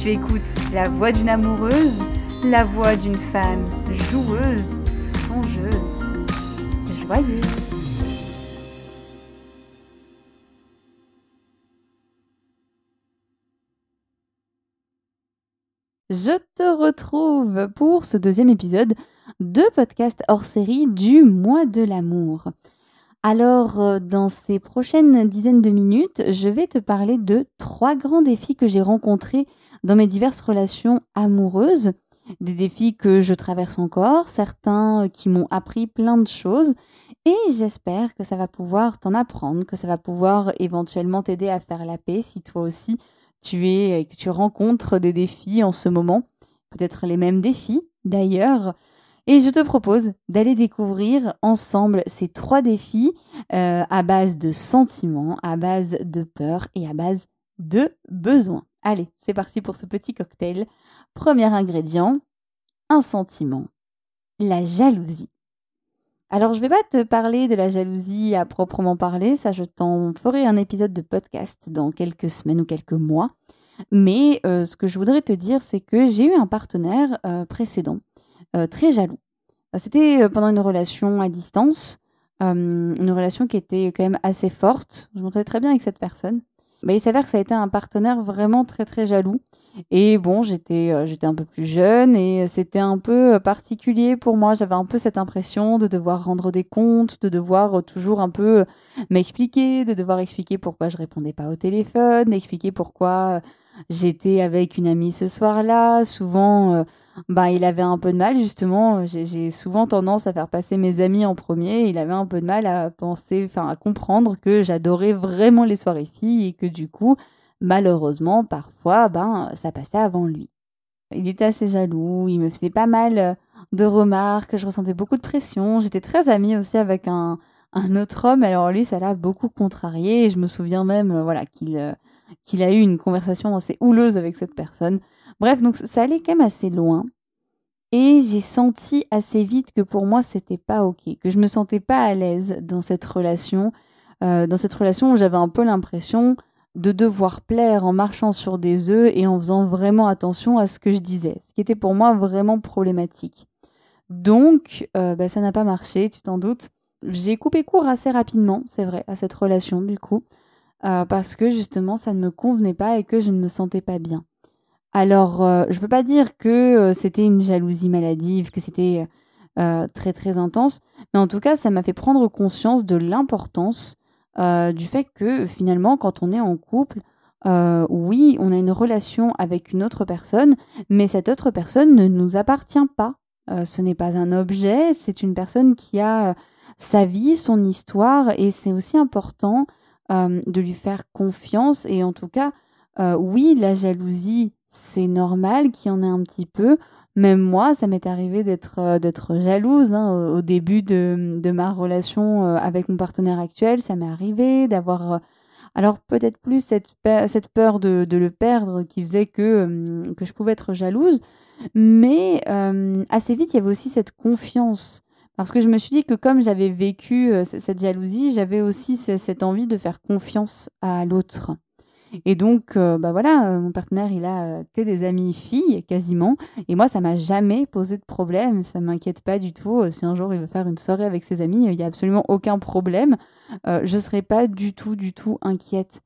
Tu écoutes la voix d'une amoureuse, la voix d'une femme joueuse, songeuse, joyeuse. Je te retrouve pour ce deuxième épisode de podcast hors série du mois de l'amour. Alors, euh, dans ces prochaines dizaines de minutes, je vais te parler de trois grands défis que j'ai rencontrés dans mes diverses relations amoureuses, des défis que je traverse encore, certains qui m'ont appris plein de choses, et j'espère que ça va pouvoir t'en apprendre, que ça va pouvoir éventuellement t'aider à faire la paix si toi aussi tu es et que tu rencontres des défis en ce moment, peut-être les mêmes défis d'ailleurs. Et je te propose d'aller découvrir ensemble ces trois défis euh, à base de sentiments, à base de peur et à base de besoins. Allez, c'est parti pour ce petit cocktail. Premier ingrédient, un sentiment, la jalousie. Alors, je ne vais pas te parler de la jalousie à proprement parler, ça je t'en ferai un épisode de podcast dans quelques semaines ou quelques mois. Mais euh, ce que je voudrais te dire, c'est que j'ai eu un partenaire euh, précédent, très jaloux. C'était pendant une relation à distance, une relation qui était quand même assez forte. Je m'entendais très bien avec cette personne. Mais il s'avère que ça a été un partenaire vraiment très très jaloux. Et bon, j'étais euh, j'étais un peu plus jeune et c'était un peu euh, particulier pour moi. J'avais un peu cette impression de devoir rendre des comptes, de devoir euh, toujours un peu m'expliquer, de devoir expliquer pourquoi je répondais pas au téléphone, expliquer pourquoi j'étais avec une amie ce soir-là. Souvent, bah, il avait un peu de mal, justement. J'ai souvent tendance à faire passer mes amis en premier. Il avait un peu de mal à penser, enfin, à comprendre que j'adorais vraiment les soirées filles et que du coup, malheureusement, parfois, ben, ça passait avant lui. Il était assez jaloux, il me faisait pas mal de remarques, je ressentais beaucoup de pression. J'étais très amie aussi avec un, un autre homme, alors lui, ça l'a beaucoup contrarié. je me souviens même, voilà, qu'il qu'il a eu une conversation assez houleuse avec cette personne. Bref, donc ça allait quand même assez loin. Et j'ai senti assez vite que pour moi, c'était pas OK, que je me sentais pas à l'aise dans cette relation, euh, dans cette relation où j'avais un peu l'impression de devoir plaire en marchant sur des œufs et en faisant vraiment attention à ce que je disais, ce qui était pour moi vraiment problématique. Donc, euh, bah, ça n'a pas marché, tu t'en doutes. J'ai coupé court assez rapidement, c'est vrai, à cette relation du coup, euh, parce que justement, ça ne me convenait pas et que je ne me sentais pas bien. Alors, euh, je ne peux pas dire que euh, c'était une jalousie maladive, que c'était très très intense, mais en tout cas, ça m'a fait prendre conscience de l'importance du fait que finalement, quand on est en couple, oui, on a une relation avec une autre personne, mais cette autre personne ne nous appartient pas. ce n'est pas un objet, c'est une personne qui a sa vie, son histoire, et c'est aussi important de lui faire confiance. Et en tout cas, oui, la jalousie, c'est normal qu'il y en ait un petit peu. Même moi, ça m'est arrivé d'être d'être jalouse hein, au, début de, de, ma relation avec mon partenaire actuel. Ça m'est arrivé d'avoir alors peut-être plus cette, cette peur de, de, le perdre qui faisait que, que je pouvais être jalouse, mais assez vite, il y avait aussi cette confiance. Parce que je me suis dit que comme j'avais vécu cette jalousie, j'avais aussi cette envie de faire confiance à l'autre. Et donc, bah voilà, mon partenaire, il a que des amis filles, quasiment. Et moi, ça m'a jamais posé de problème. Ça m'inquiète pas du tout. Si un jour il veut faire une soirée avec ses amis, il n'y a absolument aucun problème. je ne serai pas du tout, du tout inquiète.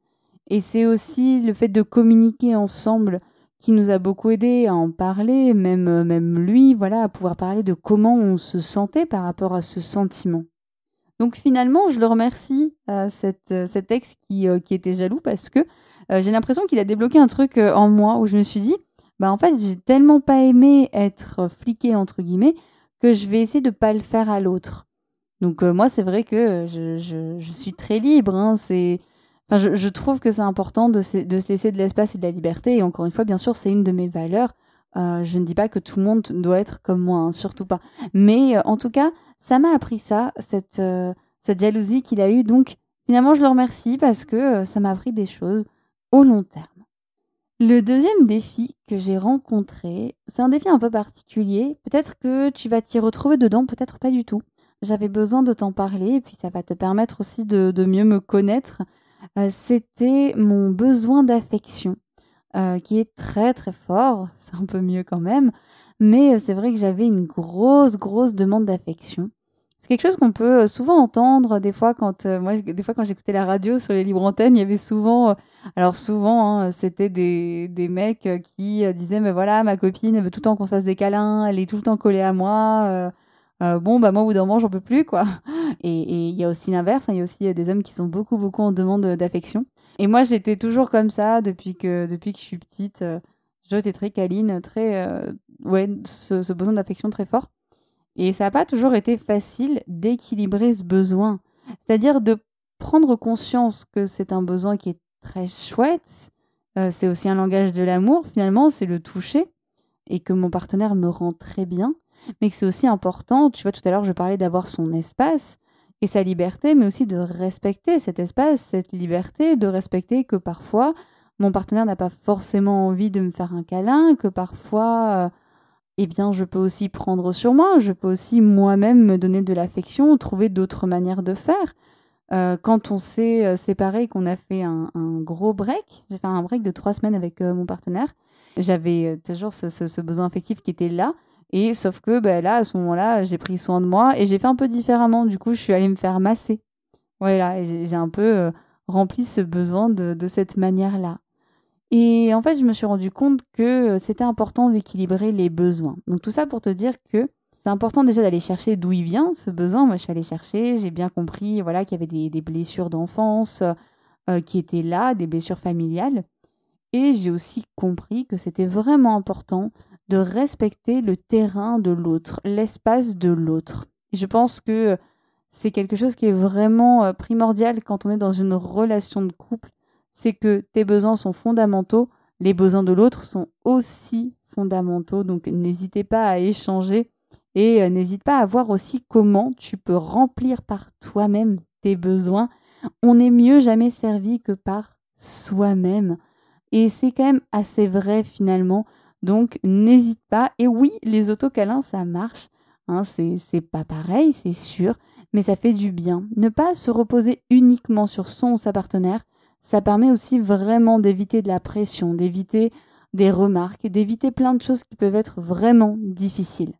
Et c'est aussi le fait de communiquer ensemble qui nous a beaucoup aidé à en parler, même, même lui, voilà, à pouvoir parler de comment on se sentait par rapport à ce sentiment. Donc finalement, je le remercie, à cet ex qui, était jaloux, parce que euh, j'ai l'impression qu'il a débloqué un truc euh, en moi où je me suis dit, bah en fait, j'ai tellement pas aimé être fliqué entre guillemets que je vais essayer de pas le faire à l'autre. Donc euh, moi, c'est vrai que je, je, je, suis très libre. Hein, c'est, je, trouve que c'est important de se, de se laisser de l'espace et de la liberté. Et encore une fois, bien sûr, c'est une de mes valeurs. Euh, je ne dis pas que tout le monde doit être comme moi, hein, surtout pas. Mais en tout cas, ça m'a appris ça, cette, cette jalousie qu'il a eue. Donc finalement, je le remercie parce que ça m'a appris des choses long terme. Le deuxième défi que j'ai rencontré, c'est un défi un peu particulier. Peut-être que tu vas t'y retrouver dedans, peut-être pas du tout. J'avais besoin de t'en parler et puis ça va te permettre aussi de, mieux me connaître. Euh, c'était mon besoin d'affection, euh, qui est très très fort. C'est un peu mieux quand même. Mais euh, c'est vrai que j'avais une grosse, grosse demande d'affection. C'est quelque chose qu'on peut souvent entendre des fois quand moi des fois quand j'écoutais la radio sur les libres antennes, il y avait souvent alors souvent hein, c'était des, des mecs qui disaient mais voilà ma copine elle veut tout le temps qu'on se fasse des câlins, elle est tout le temps collée à moi. Bon bah moi au bout d'un moment j'en peux plus quoi. Et il y a aussi l'inverse, hein, il y a aussi des hommes qui sont beaucoup beaucoup en demande d'affection. Et moi j'étais toujours comme ça depuis que depuis que je suis petite. J'étais très câline, très ouais ce besoin d'affection très fort. Et ça n'a pas toujours été facile d'équilibrer ce besoin. C'est-à-dire de prendre conscience que c'est un besoin qui est très chouette. Euh, c'est aussi un langage de l'amour, finalement, c'est le toucher. Et que mon partenaire me rend très bien. Mais que c'est aussi important, tu vois, tout à l'heure, je parlais d'avoir son espace et sa liberté, mais aussi de respecter cet espace, cette liberté, de respecter que parfois, mon partenaire n'a pas forcément envie de me faire un câlin, que parfois... Euh, eh bien, je peux aussi prendre sur moi, je peux aussi moi-même me donner de l'affection, trouver d'autres manières de faire. Euh, quand on s'est euh, séparé, qu'on a fait un, gros break, j'ai fait un break de trois semaines avec euh, mon partenaire, j'avais toujours ce, besoin affectif qui était là. Et sauf que ben, là, à ce moment-là, j'ai pris soin de moi et j'ai fait un peu différemment. Du coup, je suis allée me faire masser. Voilà, j'ai un peu rempli ce besoin de cette manière-là. Et en fait, je me suis rendu compte que c'était important d'équilibrer les besoins. Donc tout ça pour te dire que c'est important déjà d'aller chercher d'où il vient ce besoin. Moi, je suis allée chercher, j'ai bien compris voilà, qu'il y avait des, blessures d'enfance euh, qui étaient là, des blessures familiales. Et j'ai aussi compris que c'était vraiment important de respecter le terrain de l'autre, l'espace de l'autre. Je pense que c'est quelque chose qui est vraiment euh, primordial quand on est dans une relation de couple c'est que tes besoins sont fondamentaux, les besoins de l'autre sont aussi fondamentaux. Donc n'hésitez pas à échanger et euh, n'hésite pas à voir aussi comment tu peux remplir par toi-même tes besoins. On est mieux jamais servi que par soi-même. Et c'est quand même assez vrai finalement. Donc n'hésite pas. Et oui, les autocalins, ça marche. Hein, c'est pas pareil, c'est sûr, mais ça fait du bien. Ne pas se reposer uniquement sur son ou sa partenaire, ça permet aussi vraiment d'éviter de la pression, d'éviter des remarques, d'éviter plein de choses qui peuvent être vraiment difficiles.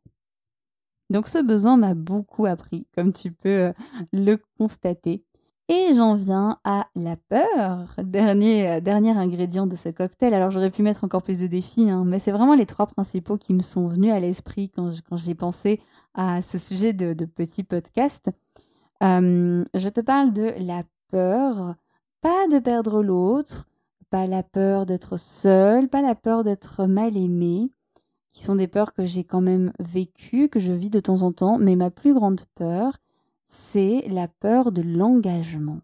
Donc ce besoin m'a beaucoup appris, comme tu peux euh, le constater. Et j'en viens à la peur, dernier, euh, dernier ingrédient de ce cocktail. Alors j'aurais pu mettre encore plus de défis, hein, mais c'est vraiment les trois principaux qui me sont venus à l'esprit quand, j'ai pensé à ce sujet de, petit podcast. Euh, je te parle de la peur pas de perdre l'autre, pas la peur d'être seul, pas la peur d'être mal aimé, qui sont des peurs que j'ai quand même vécues, que je vis de temps en temps, mais ma plus grande peur, c'est la peur de l'engagement.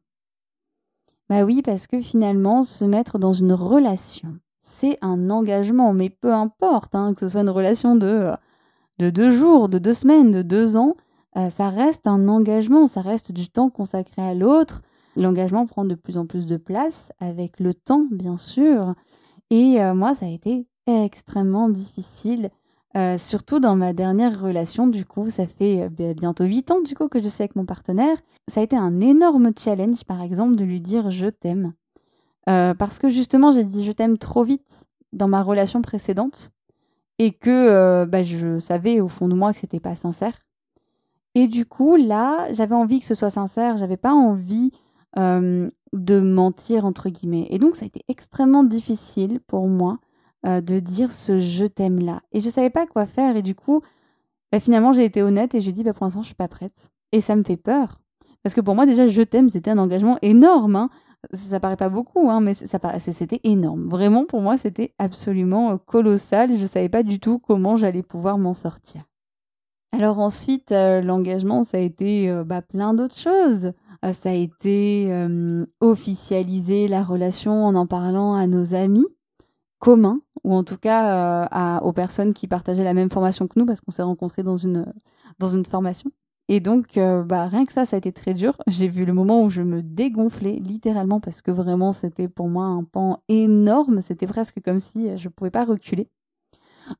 Bah oui, parce que finalement, se mettre dans une relation, c'est un engagement, mais peu importe, hein, que ce soit une relation de, de deux jours, de deux semaines, de deux ans, euh, ça reste un engagement, ça reste du temps consacré à l'autre. L'engagement prend de plus en plus de place avec le temps, bien sûr. Et euh, moi, ça a été extrêmement difficile, euh, surtout dans ma dernière relation. Du coup, ça fait bientôt huit ans du coup que je suis avec mon partenaire. Ça a été un énorme challenge, par exemple, de lui dire je t'aime. parce que justement, j'ai dit je t'aime trop vite dans ma relation précédente et que bah, je savais au fond de moi que c'était pas sincère. Et du coup, là, j'avais envie que ce soit sincère, j'avais pas envie de mentir, entre guillemets. Et donc, ça a été extrêmement difficile pour moi de dire ce je t'aime là. Et je savais pas quoi faire. Et du coup, bah, finalement, j'ai été honnête et j'ai dit, bah, pour l'instant, je suis pas prête. Et ça me fait peur. Parce que pour moi, déjà, je t'aime, c'était un engagement énorme. Hein. Ça, ça paraît pas beaucoup, hein, mais ça, c'était énorme. Vraiment, pour moi, c'était absolument colossal. Je savais pas du tout comment j'allais pouvoir m'en sortir. Alors ensuite, euh, l'engagement, ça a été euh, bah, plein d'autres choses. Euh, ça a été officialiser la relation en en parlant à nos amis communs, ou en tout cas aux personnes qui partageaient la même formation que nous, parce qu'on s'est rencontrés dans une, dans une formation. Et donc, bah, rien que ça, ça a été très dur. J'ai vu le moment où je me dégonflais, littéralement, parce que vraiment, c'était pour moi un pan énorme. C'était presque comme si je ne pouvais pas reculer.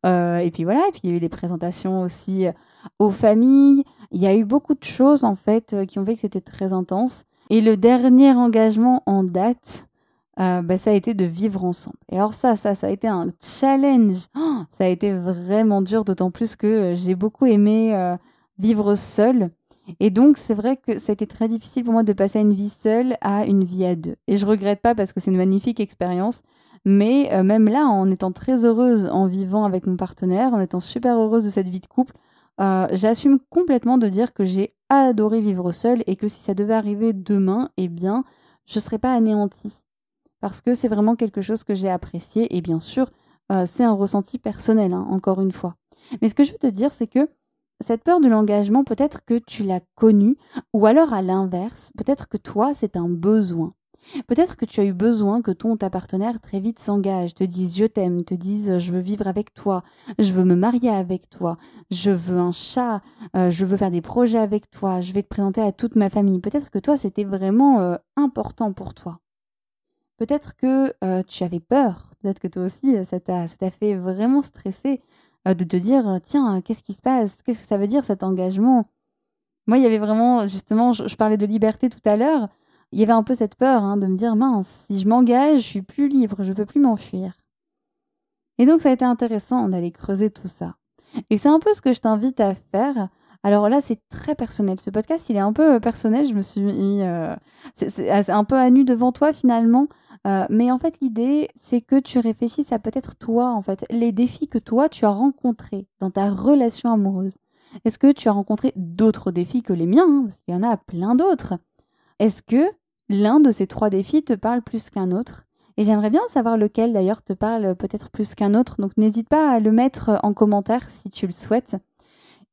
Euh, et puis voilà, et puis il y a eu les présentations aussi euh, aux familles. Il y a eu beaucoup de choses en fait euh, qui ont fait que c'était très intense. Et le dernier engagement en date, bah, ça a été de vivre ensemble. Et alors ça, ça, ça a été un challenge. Ça a été vraiment dur, d'autant plus que j'ai beaucoup aimé vivre seule. Et donc, c'est vrai que ça a été très difficile pour moi de passer à une vie seule à une vie à deux. Et je regrette pas parce que c'est une magnifique expérience. Mais euh, même là, en étant très heureuse en vivant avec mon partenaire, en étant super heureuse de cette vie de couple, euh, j'assume complètement de dire que j'ai adoré vivre seule et que si ça devait arriver demain, eh bien, je ne serais pas anéantie. Parce que c'est vraiment quelque chose que j'ai apprécié et bien sûr, euh, c'est un ressenti personnel, hein, encore une fois. Mais ce que je veux te dire, c'est que cette peur de l'engagement, peut-être que tu l'as connue, ou alors à l'inverse, peut-être que toi, c'est un besoin. Peut-être que tu as eu besoin que ton ta partenaire très vite s'engage, te dise je t'aime, te dise je veux vivre avec toi, je veux me marier avec toi, je veux un chat, euh, je veux faire des projets avec toi, je vais te présenter à toute ma famille. Peut-être que toi c'était vraiment euh, important pour toi. Peut-être que euh, tu avais peur, peut-être que toi aussi ça t'a fait vraiment stresser de te dire tiens qu'est-ce qui se passe, qu'est-ce que ça veut dire cet engagement? Moi il y avait vraiment justement je parlais de liberté tout à l'heure il y avait un peu cette peur hein, de me dire mince, si je m'engage, je suis plus libre, je peux plus m'enfuir. Et donc ça a été intéressant d'aller creuser tout ça. Et c'est un peu ce que je t'invite à faire. Alors là, c'est très personnel. Ce podcast, il est un peu euh, personnel. Je me suis. Euh, c'est un peu à nu devant toi finalement. Euh, mais en fait, l'idée, c'est que tu réfléchisses à peut-être toi, en fait, les défis que toi, tu as rencontrés dans ta relation amoureuse. Est-ce que tu as rencontré d'autres défis que les miens hein, Parce qu'il y en a plein d'autres. Est-ce que l'un de ces trois défis te parle plus qu'un autre? Et j'aimerais bien savoir lequel d'ailleurs te parle peut-être plus qu'un autre. Donc n'hésite pas à le mettre en commentaire si tu le souhaites.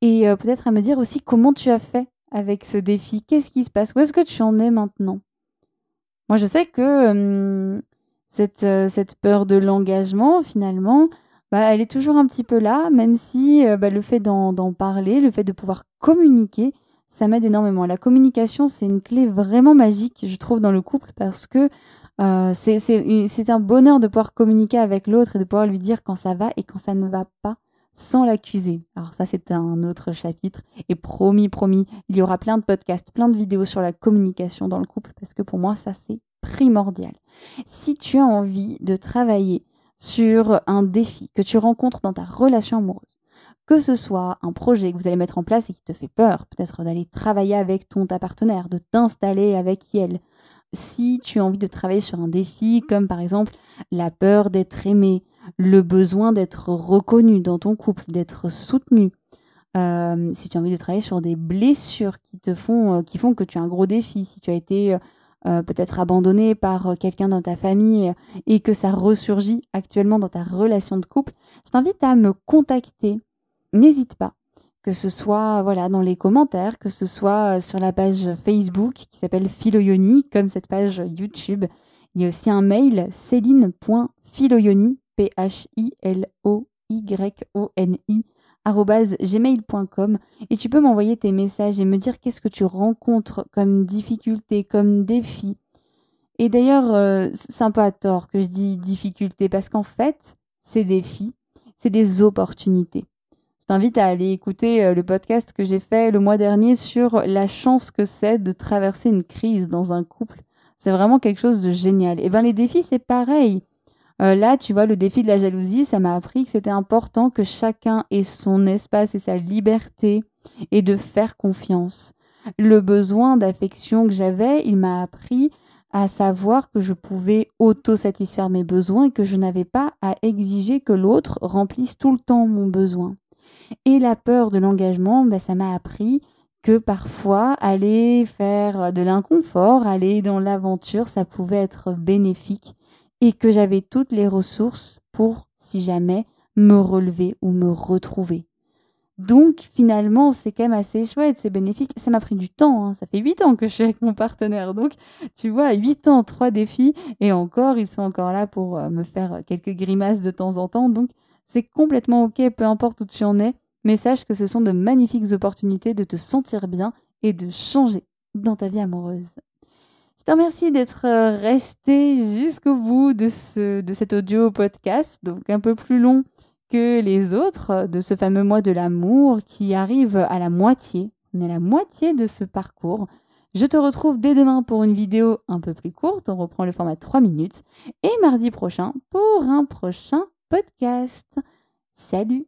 Et euh, peut-être à me dire aussi comment tu as fait avec ce défi. Qu'est-ce qui se passe? Où est-ce que tu en es maintenant? Moi je sais que cette, euh, cette, peur de l'engagement finalement, bah, elle est toujours un petit peu là, même si euh, bah, le fait d'en parler, le fait de pouvoir communiquer, ça m'aide énormément. La communication, c'est une clé vraiment magique, je trouve, dans le couple parce que c'est un bonheur de pouvoir communiquer avec l'autre et de pouvoir lui dire quand ça va et quand ça ne va pas sans l'accuser. Alors ça, c'est un autre chapitre. Et promis, promis, il y aura plein de podcasts, plein de vidéos sur la communication dans le couple parce que pour moi, ça, c'est primordial. Si tu as envie de travailler sur un défi que tu rencontres dans ta relation amoureuse, que ce soit un projet que vous allez mettre en place et qui te fait peur, peut-être d'aller travailler avec ton ta partenaire, de t'installer avec elle. Si tu as envie de travailler sur un défi comme par exemple la peur d'être aimé, le besoin d'être reconnu dans ton couple, d'être soutenu, euh, si tu as envie de travailler sur des blessures qui te font, euh, qui font que tu as un gros défi, si tu as été euh, peut-être abandonné par quelqu'un dans ta famille et que ça ressurgit actuellement dans ta relation de couple, je t'invite à me contacter n'hésite pas. que ce soit voilà dans les commentaires, que ce soit sur la page Facebook qui s'appelle Philoyoni, comme cette page YouTube. Il y a aussi un mail céline.philoyoni, P-H-I-L-O-Y-O-N-I, gmail.com et tu peux m'envoyer tes messages et me dire qu'est-ce que tu rencontres comme difficulté, comme défi. Et d'ailleurs, euh, c'est un peu à tort que je dis difficulté parce qu'en fait, ces défis, c'est des opportunités. Je t'invite à aller écouter euh, le podcast que j'ai fait le mois dernier sur la chance que c'est de traverser une crise dans un couple. C'est vraiment quelque chose de génial. Et bien les défis, c'est pareil. Euh, là, tu vois, le défi de la jalousie, ça m'a appris que c'était important que chacun ait son espace et sa liberté et de faire confiance. Le besoin d'affection que j'avais, il m'a appris à savoir que je pouvais auto-satisfaire mes besoins et que je n'avais pas à exiger que l'autre remplisse tout le temps mon besoin. Et la peur de l'engagement, ben, ça m'a appris que parfois aller faire de l'inconfort, aller dans l'aventure, ça pouvait être bénéfique et que j'avais toutes les ressources pour, si jamais, me relever ou me retrouver. Donc finalement, c'est quand même assez chouette, c'est bénéfique. Ça m'a pris du temps, hein. ça fait huit ans que je suis avec mon partenaire. Donc tu vois, huit ans, trois défis, et encore, ils sont encore là pour euh, me faire quelques grimaces de temps en temps. Donc c'est complètement ok, peu importe où tu en es, mais sache que ce sont de magnifiques opportunités de te sentir bien et de changer dans ta vie amoureuse. Te remercie d'être euh, resté jusqu'au bout de, ce, de cet audio podcast, donc un peu plus long que les autres de ce fameux mois de l'amour qui arrive à la moitié. On est à la moitié de ce parcours. Je te retrouve dès demain pour une vidéo un peu plus courte. On reprend le format 3 minutes. Et mardi prochain pour un prochain podcast. Salut